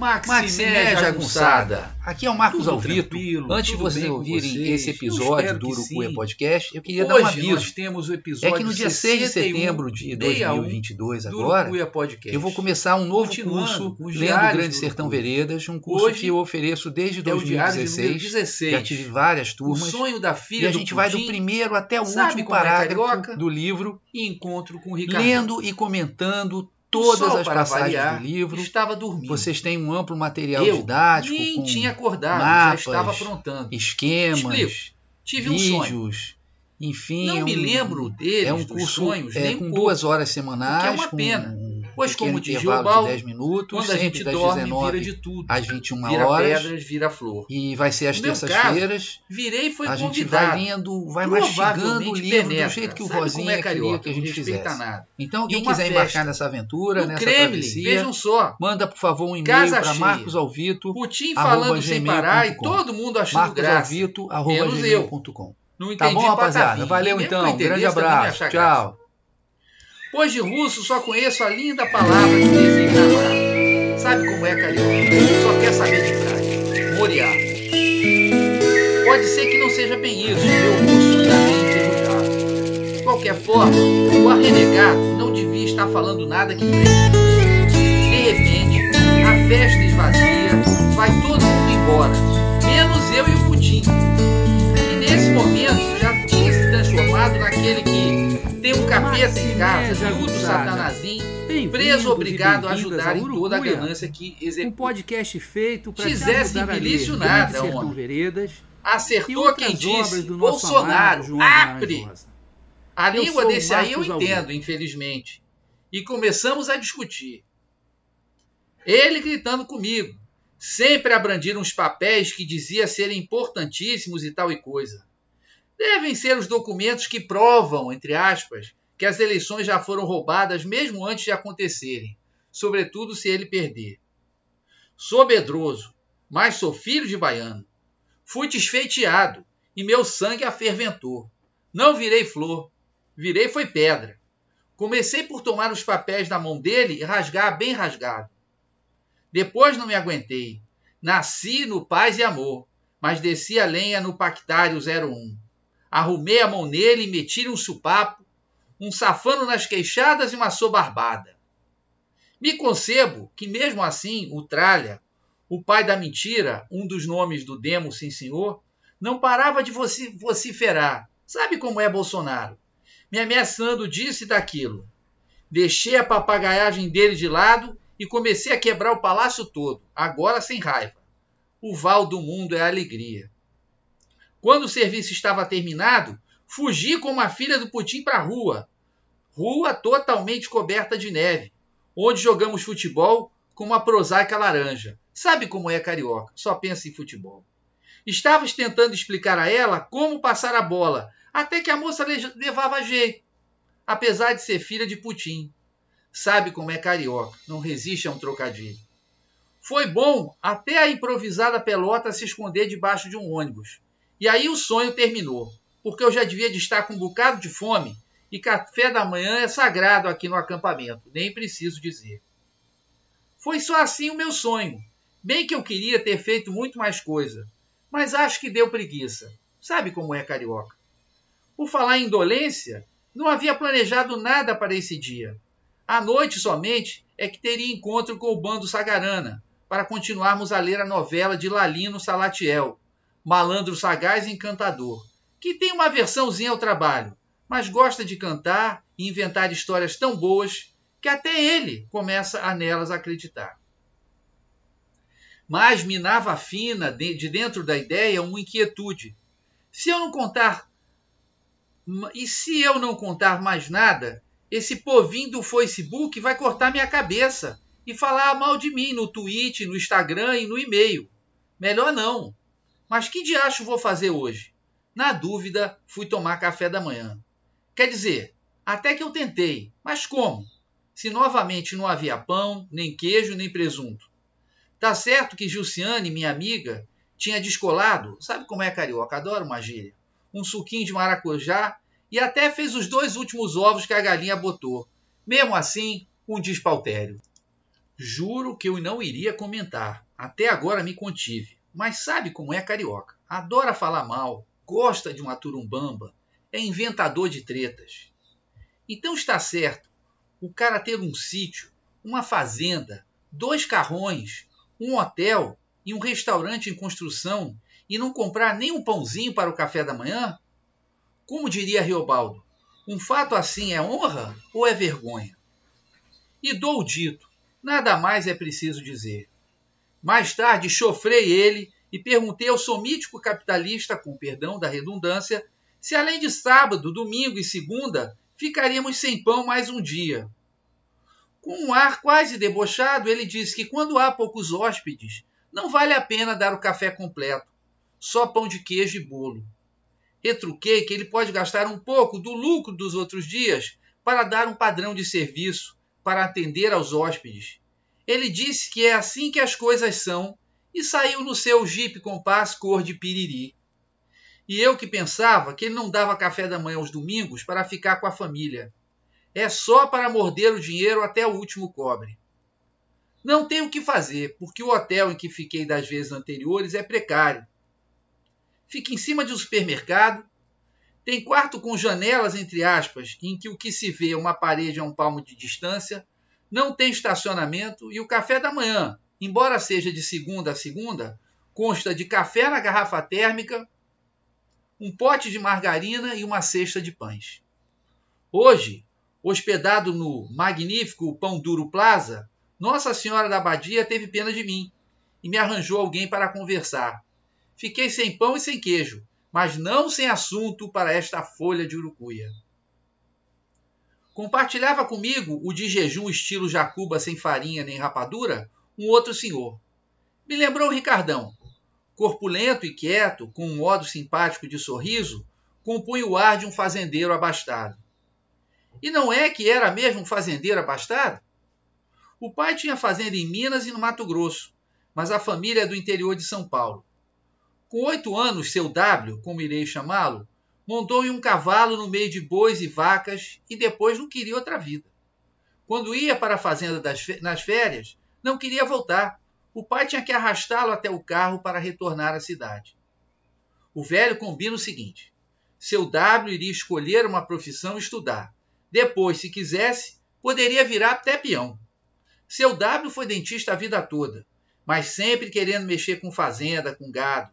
Maxiné Jagunçada. Aqui é o Marcos Alvito. Antes de vocês ouvirem vocês. esse episódio do Urucuia Podcast, eu queria Hoje dar um aviso. Nós temos o episódio é que no dia 6 de setembro de 2022, agora, eu vou começar um novo curso Lendo Grande Sertão Veredas, um curso Hoje que eu ofereço desde 2016. É 16. Já tive várias turmas. O sonho da filha e a gente vai do primeiro até o último é parágrafo do livro. E encontro com o Ricardo. Lendo e comentando todas as passagens variar, do livro. Estava dormindo. Vocês têm um amplo material eu didático. Nem com tinha acordado, mapas, já estava aprontando. Esquemas, Explico. Tive vídeos. um sonho. Enfim, não é um, me lembro deles, é um curso sonhos, é, com um duas horas semanais. É uma pena. Um pois como diz o de 10 minutos, quando a gente das dorme, 19 vira de tudo. às 21 vira horas. pedras, vira flor. E vai ser às terças-feiras. Virei e foi A gente convidado. vai lendo, vai mastigando o livro penetra. do jeito que o Sabe Rosinha é queria que a gente fizesse. nada. Então, quem quiser festa. embarcar nessa aventura, No nessa Kremlin, travessia, vejam só. manda, por favor, um e-mail para. Marcos Alvito, Putin falando sem parar e todo mundo achando graça. Menos eu. Não Tá entendi bom, rapaziada? Valeu então. Grande abraço. Tchau. Pois de russo só conheço a linda palavra que designa amar. Sabe como é carioca? Só quer saber de praia. Moriá. Pode ser que não seja bem isso, meu russo ainda bem enferrujado. De qualquer forma, o arrenegado não devia estar falando nada que preste. De repente, a festa esvazia, vai todo mundo embora, menos eu e o Putin. E nesse momento já tinha se transformado naquele que tem um capeta em casa, miúdo satanazinho, preso obrigado a ajudar em toda a ganância que Um executa. podcast feito para Fizesse milício nada, homem. Veredas Acertou quem disse, Bolsonaro. Rosa. A língua desse aí eu entendo, infelizmente. E começamos a discutir. Ele gritando comigo. Sempre a brandir uns papéis que dizia serem importantíssimos e tal e coisa. Devem ser os documentos que provam, entre aspas, que as eleições já foram roubadas mesmo antes de acontecerem, sobretudo se ele perder. Sou medroso, mas sou filho de baiano. Fui desfeiteado e meu sangue aferventou. Não virei flor, virei foi pedra. Comecei por tomar os papéis da mão dele e rasgar bem rasgado. Depois não me aguentei. Nasci no paz e amor, mas desci a lenha no Pactário 01. Arrumei a mão nele e meti um supapo, um safano nas queixadas e uma sobarbada. Me concebo que, mesmo assim, o Tralha, o pai da mentira, um dos nomes do demo, sim senhor, não parava de voci- vociferar. Sabe como é Bolsonaro? Me ameaçando disso e daquilo. Deixei a papagaiagem dele de lado e comecei a quebrar o palácio todo, agora sem raiva. O val do mundo é alegria. Quando o serviço estava terminado, fugi com uma filha do Putin para a rua. Rua totalmente coberta de neve, onde jogamos futebol com uma prosaica laranja. Sabe como é carioca, só pensa em futebol. Estavas tentando explicar a ela como passar a bola, até que a moça le- levava jeito, apesar de ser filha de Putin. Sabe como é carioca, não resiste a um trocadilho. Foi bom até a improvisada pelota se esconder debaixo de um ônibus. E aí o sonho terminou, porque eu já devia de estar com um bocado de fome e café da manhã é sagrado aqui no acampamento, nem preciso dizer. Foi só assim o meu sonho. Bem que eu queria ter feito muito mais coisa, mas acho que deu preguiça. Sabe como é carioca? Por falar em indolência, não havia planejado nada para esse dia. À noite somente é que teria encontro com o bando Sagarana, para continuarmos a ler a novela de Lalino Salatiel, Malandro Sagaz e Encantador, que tem uma versãozinha ao trabalho, mas gosta de cantar e inventar histórias tão boas que até ele começa a nelas acreditar. Mas minava fina de de dentro da ideia uma inquietude. Se eu não contar e se eu não contar mais nada, esse povinho do Facebook vai cortar minha cabeça e falar mal de mim no Twitter, no Instagram e no e-mail. Melhor não. Mas que diacho vou fazer hoje? Na dúvida, fui tomar café da manhã. Quer dizer, até que eu tentei, mas como? Se novamente não havia pão, nem queijo, nem presunto. Tá certo que Gilciane, minha amiga, tinha descolado, sabe como é carioca, adoro uma gíria, um suquinho de maracujá e até fez os dois últimos ovos que a galinha botou. Mesmo assim, um despautério. Juro que eu não iria comentar. Até agora me contive. Mas sabe como é carioca? Adora falar mal, gosta de uma turumbamba, é inventador de tretas. Então está certo o cara ter um sítio, uma fazenda, dois carrões, um hotel e um restaurante em construção e não comprar nem um pãozinho para o café da manhã? Como diria Riobaldo, um fato assim é honra ou é vergonha? E dou o dito, nada mais é preciso dizer. Mais tarde chofrei ele e perguntei ao somítico capitalista, com perdão da redundância, se além de sábado, domingo e segunda ficaríamos sem pão mais um dia. Com um ar quase debochado, ele disse que quando há poucos hóspedes, não vale a pena dar o café completo, só pão de queijo e bolo. Retruquei que ele pode gastar um pouco do lucro dos outros dias para dar um padrão de serviço, para atender aos hóspedes. Ele disse que é assim que as coisas são e saiu no seu jipe compás cor de piriri. E eu que pensava que ele não dava café da manhã aos domingos para ficar com a família. É só para morder o dinheiro até o último cobre. Não tenho o que fazer, porque o hotel em que fiquei das vezes anteriores é precário. Fica em cima de um supermercado, tem quarto com janelas, entre aspas, em que o que se vê é uma parede a um palmo de distância, não tem estacionamento e o café da manhã, embora seja de segunda a segunda, consta de café na garrafa térmica, um pote de margarina e uma cesta de pães. Hoje, hospedado no magnífico Pão Duro Plaza, Nossa Senhora da Abadia teve pena de mim e me arranjou alguém para conversar. Fiquei sem pão e sem queijo, mas não sem assunto para esta folha de urucuia. Compartilhava comigo o de jejum estilo jacuba sem farinha nem rapadura um outro senhor. Me lembrou o Ricardão. Corpulento e quieto, com um modo simpático de sorriso, compunha o ar de um fazendeiro abastado. E não é que era mesmo um fazendeiro abastado? O pai tinha fazenda em Minas e no Mato Grosso, mas a família é do interior de São Paulo. Com oito anos, seu W, como irei chamá-lo, montou em um cavalo no meio de bois e vacas e depois não queria outra vida. Quando ia para a fazenda das, nas férias, não queria voltar. O pai tinha que arrastá-lo até o carro para retornar à cidade. O velho combina o seguinte: seu W iria escolher uma profissão e estudar. Depois, se quisesse, poderia virar até peão. Seu W foi dentista a vida toda, mas sempre querendo mexer com fazenda, com gado.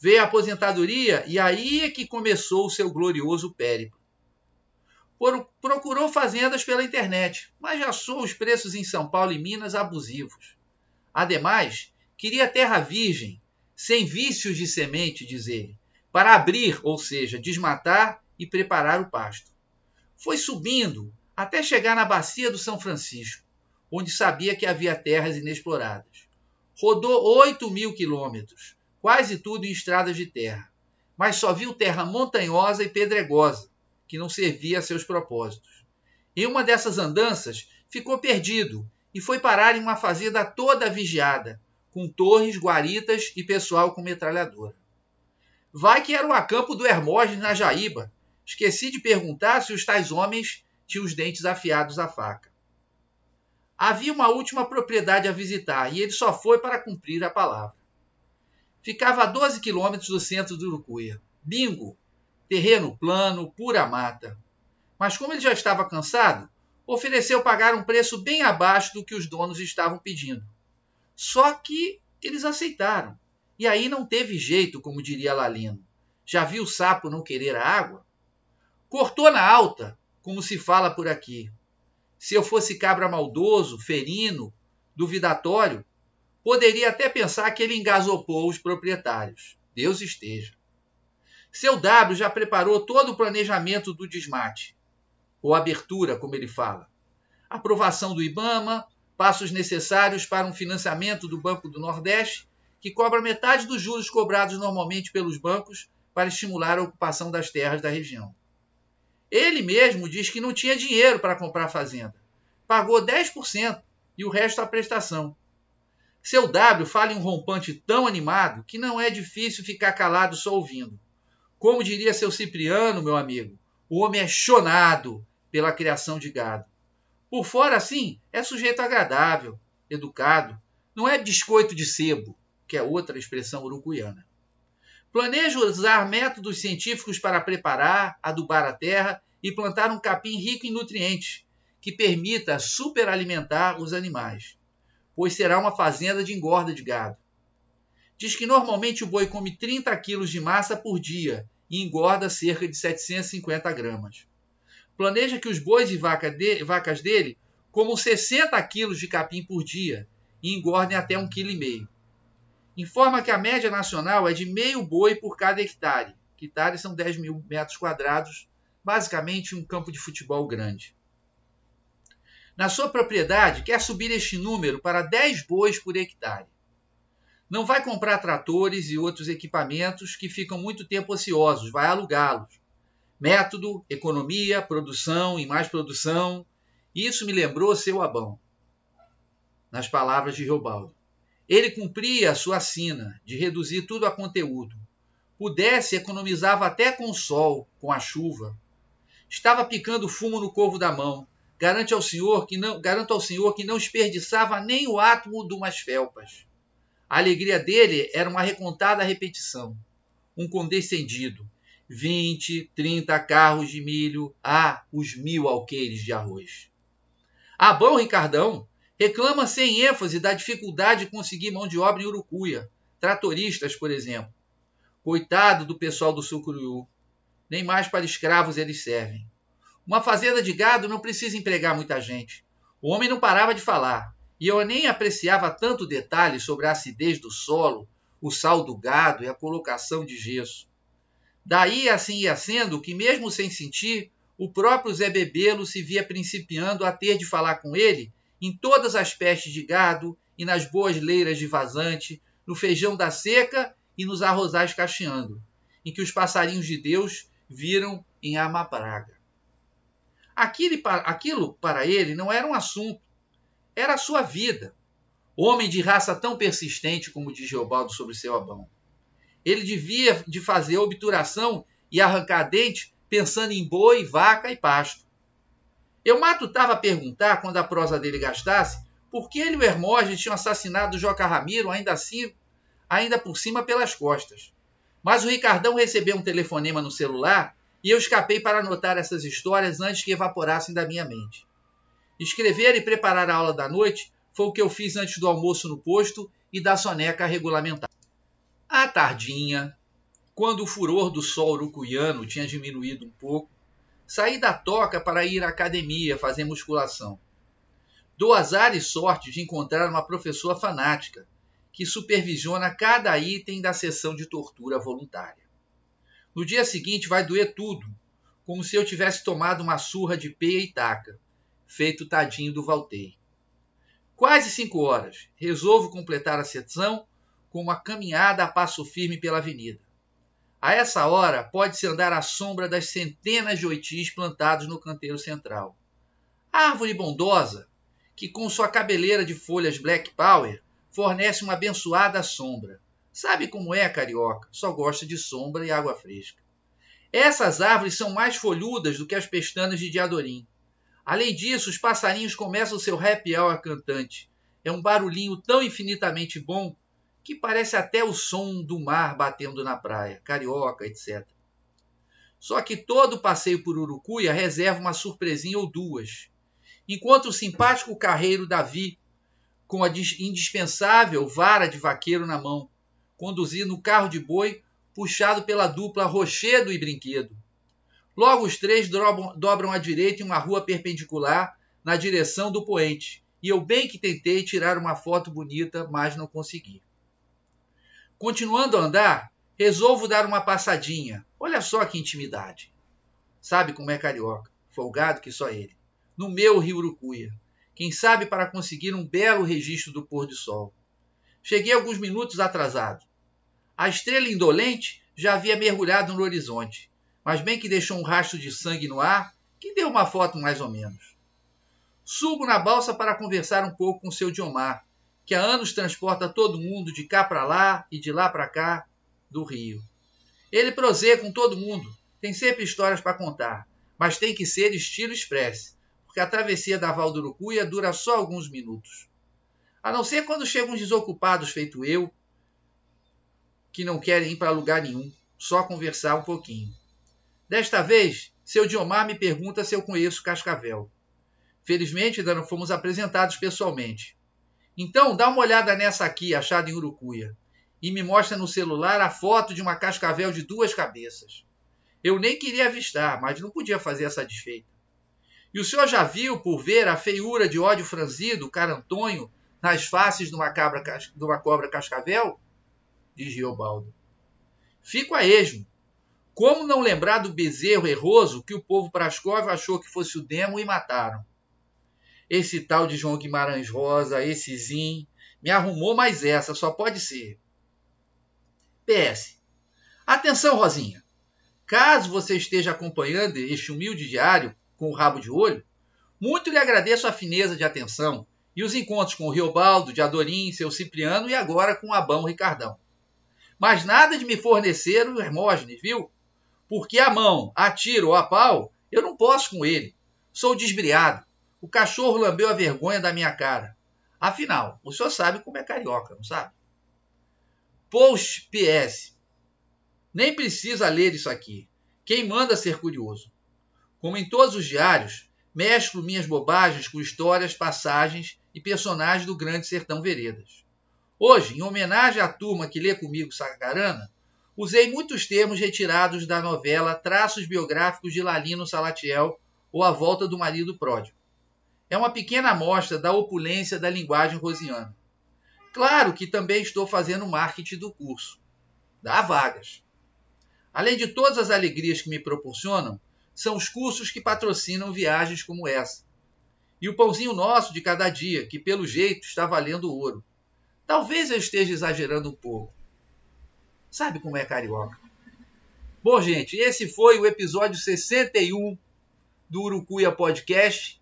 Veio a aposentadoria e aí é que começou o seu glorioso périplo. Procurou fazendas pela internet, mas já achou os preços em São Paulo e Minas abusivos. Ademais, queria terra virgem, sem vícios de semente, diz ele, para abrir, ou seja, desmatar e preparar o pasto. Foi subindo até chegar na bacia do São Francisco, onde sabia que havia terras inexploradas. Rodou 8 mil quilômetros, quase tudo em estradas de terra, mas só viu terra montanhosa e pedregosa, que não servia a seus propósitos. Em uma dessas andanças, ficou perdido e foi parar em uma fazenda toda vigiada, com torres, guaritas e pessoal com metralhadora. Vai que era o acampo do Hermógenes na Jaíba. Esqueci de perguntar se os tais homens tinham os dentes afiados à faca. Havia uma última propriedade a visitar e ele só foi para cumprir a palavra. Ficava a 12 quilômetros do centro de Urucuia. Bingo! Terreno plano, pura mata. Mas como ele já estava cansado, ofereceu pagar um preço bem abaixo do que os donos estavam pedindo. Só que eles aceitaram. E aí não teve jeito, como diria Lalino. Já viu o sapo não querer a água? Cortou na alta, como se fala por aqui. Se eu fosse cabra maldoso, ferino, duvidatório, Poderia até pensar que ele engasopou os proprietários. Deus esteja. Seu W já preparou todo o planejamento do desmate, ou abertura, como ele fala. Aprovação do IBAMA, passos necessários para um financiamento do Banco do Nordeste, que cobra metade dos juros cobrados normalmente pelos bancos para estimular a ocupação das terras da região. Ele mesmo diz que não tinha dinheiro para comprar fazenda. Pagou 10% e o resto a prestação. Seu W fala em um rompante tão animado que não é difícil ficar calado só ouvindo. Como diria seu Cipriano, meu amigo, o homem é chonado pela criação de gado. Por fora, assim, é sujeito agradável. educado, não é biscoito de sebo, que é outra expressão urucuiana. Planeja usar métodos científicos para preparar, adubar a terra e plantar um capim rico em nutrientes, que permita superalimentar os animais, pois será uma fazenda de engorda de gado. Diz que normalmente o boi come 30 quilos de massa por dia e engorda cerca de 750 gramas. Planeja que os bois e vaca de, vacas dele comam 60 quilos de capim por dia e engordem até 1,5 kg. Informa que a média nacional é de meio boi por cada hectare. Hectares são 10 mil metros quadrados, basicamente um campo de futebol grande. Na sua propriedade, quer subir este número para 10 bois por hectare. Não vai comprar tratores e outros equipamentos que ficam muito tempo ociosos, vai alugá-los. Método, economia, produção e mais produção. Isso me lembrou seu Abão. Nas palavras de Reobaldo. Ele cumpria a sua sina de reduzir tudo a conteúdo. Pudesse, economizava até com o sol, com a chuva. Estava picando fumo no corvo da mão. Garante ao senhor que não, garanto ao senhor que não desperdiçava nem o átomo de umas felpas. A alegria dele era uma recontada repetição, um condescendido. Vinte, trinta carros de milho, ah, os mil alqueires de arroz. Ah, bom, Ricardão, reclama sem ênfase da dificuldade de conseguir mão de obra em Urucuia, tratoristas, por exemplo. Coitado do pessoal do Sucuriú, nem mais para escravos eles servem. Uma fazenda de gado não precisa empregar muita gente. O homem não parava de falar e eu nem apreciava tanto detalhe sobre a acidez do solo, o sal do gado e a colocação de gesso. Daí assim ia sendo que, mesmo sem sentir, o próprio Zé Bebelo se via principiando a ter de falar com ele em todas as pestes de gado e nas boas leiras de vazante, no feijão da seca e nos arrozais cacheando, em que os passarinhos de Deus viram em Amapraga. Aquilo, aquilo para ele não era um assunto, era a sua vida. Homem de raça tão persistente como diz Geobaldo sobre seu Abão. Ele devia de fazer obturação e arrancar dente pensando em boi, vaca e pasto. Eu matutava a perguntar, quando a prosa dele gastasse, por que ele e o Hermógenes tinham assassinado o Joca Ramiro, ainda assim, ainda por cima pelas costas. Mas o Ricardão recebeu um telefonema no celular e eu escapei para anotar essas histórias antes que evaporassem da minha mente. Escrever e preparar a aula da noite foi o que eu fiz antes do almoço no posto e da soneca regulamentar. À tardinha, quando o furor do sol urucuiano tinha diminuído um pouco, saí da toca para ir à academia fazer musculação. Dou azar e sorte de encontrar uma professora fanática que supervisiona cada item da sessão de tortura voluntária. No dia seguinte vai doer tudo, como se eu tivesse tomado uma surra de peia e taca feito tadinho do Valtei. Quase cinco horas. Resolvo completar a sessão com uma caminhada a passo firme pela avenida. A essa hora, pode-se andar à sombra das centenas de oitis plantados no canteiro central. A árvore bondosa, que com sua cabeleira de folhas black power fornece uma abençoada sombra. Sabe como é, carioca? Só gosta de sombra e água fresca. Essas árvores são mais folhudas do que as pestanas de Diadorim. Além disso, os passarinhos começam seu happy hour cantante. É um barulhinho tão infinitamente bom que parece até o som do mar batendo na praia, carioca, etc. Só que todo passeio por Urucuia reserva uma surpresinha ou duas. Enquanto o simpático carreiro Davi, com a indispensável vara de vaqueiro na mão, conduzindo o carro de boi puxado pela dupla Rochedo e Brinquedo. Logo, os três dobram, dobram à direita em uma rua perpendicular na direção do poente, e eu bem que tentei tirar uma foto bonita, mas não consegui. Continuando a andar, resolvo dar uma passadinha. Olha só que intimidade. Sabe como é carioca, folgado que só ele. No meu Rio Urucuia. Quem sabe para conseguir um belo registro do pôr do sol. Cheguei alguns minutos atrasado. A estrela indolente já havia mergulhado no horizonte mas bem que deixou um rastro de sangue no ar, que deu uma foto mais ou menos. Subo na balsa para conversar um pouco com o seu Diomar, que há anos transporta todo mundo de cá para lá e de lá para cá do Rio. Ele proseia com todo mundo, tem sempre histórias para contar, mas tem que ser estilo express, porque a travessia da Val do Urucuia dura só alguns minutos. A não ser quando chegam desocupados, feito eu, que não querem ir para lugar nenhum, só conversar um pouquinho. Desta vez, seu Diomar me pergunta se eu conheço Cascavel. Felizmente, ainda não fomos apresentados pessoalmente. Então, dá uma olhada nessa aqui, achada em Urucuia, e me mostra no celular a foto de uma cascavel de duas cabeças. Eu nem queria avistar, mas não podia fazer essa desfeita. E o senhor já viu, por ver, a feiura de ódio franzido, carantonho, nas faces de uma, cabra, de uma cobra cascavel? Diz Riobaldo. Fico a esmo. Como não lembrar do bezerro erroso que o povo Praskov achou que fosse o demo e mataram? Esse tal de João Guimarães Rosa, esse Zin, me arrumou mais essa, só pode ser. PS. Atenção, Rosinha. Caso você esteja acompanhando este humilde diário com o rabo de olho, muito lhe agradeço a fineza de atenção e os encontros com o Riobaldo, de Adorim, seu Cipriano e agora com o Abão Ricardão. Mas nada de me fornecer o Hermógenes, viu? Porque a mão, a tiro ou a pau, eu não posso com ele. Sou desbriado. O cachorro lambeu a vergonha da minha cara. Afinal, o senhor sabe como é carioca, não sabe? Post PS. Nem precisa ler isso aqui. Quem manda ser curioso? Como em todos os diários, mesclo minhas bobagens com histórias, passagens e personagens do Grande Sertão Veredas. Hoje, em homenagem à turma que lê comigo Sacarana, usei muitos termos retirados da novela Traços Biográficos de Lalino Salatiel ou A Volta do Marido Pródigo. É uma pequena amostra da opulência da linguagem rosiana. Claro que também estou fazendo marketing do curso. Dá vagas. Além de todas as alegrias que me proporcionam, são os cursos que patrocinam viagens como essa. E o pãozinho nosso de cada dia, que pelo jeito está valendo ouro. Talvez eu esteja exagerando um pouco. Sabe como é carioca? Bom, gente, esse foi o episódio 61 do Urucuia Podcast,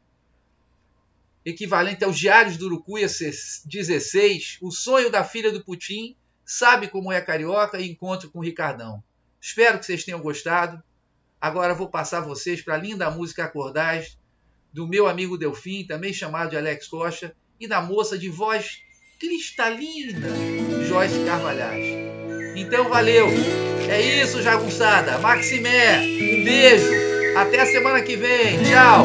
equivalente aos Diários do Urucuia 16, O Sonho da Filha do Putim, Sabe Como é Carioca e Encontro com o Ricardão. Espero que vocês tenham gostado. Agora vou passar vocês para a linda música Acordais, do meu amigo Delfim, também chamado de Alex Costa, e da moça de voz cristalina, Joyce Carvalhais. Então valeu! É isso, jagunçada! Maximé, um beijo! Até a semana que vem! Tchau!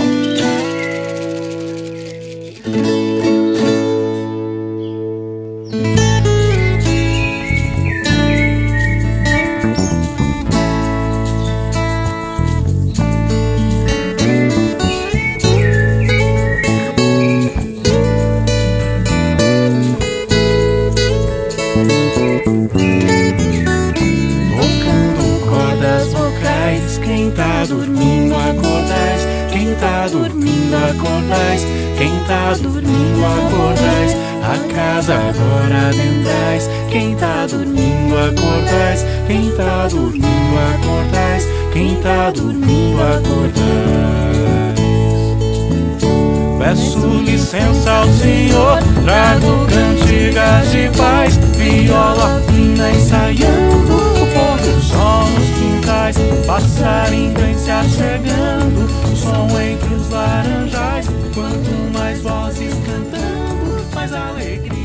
Licença ao Senhor Trago cantigas de paz. Viola fina ensaiando O pôr do sol nos quintais. Passarinho se achegando Som entre os laranjais. Quanto mais vozes cantando Mais alegria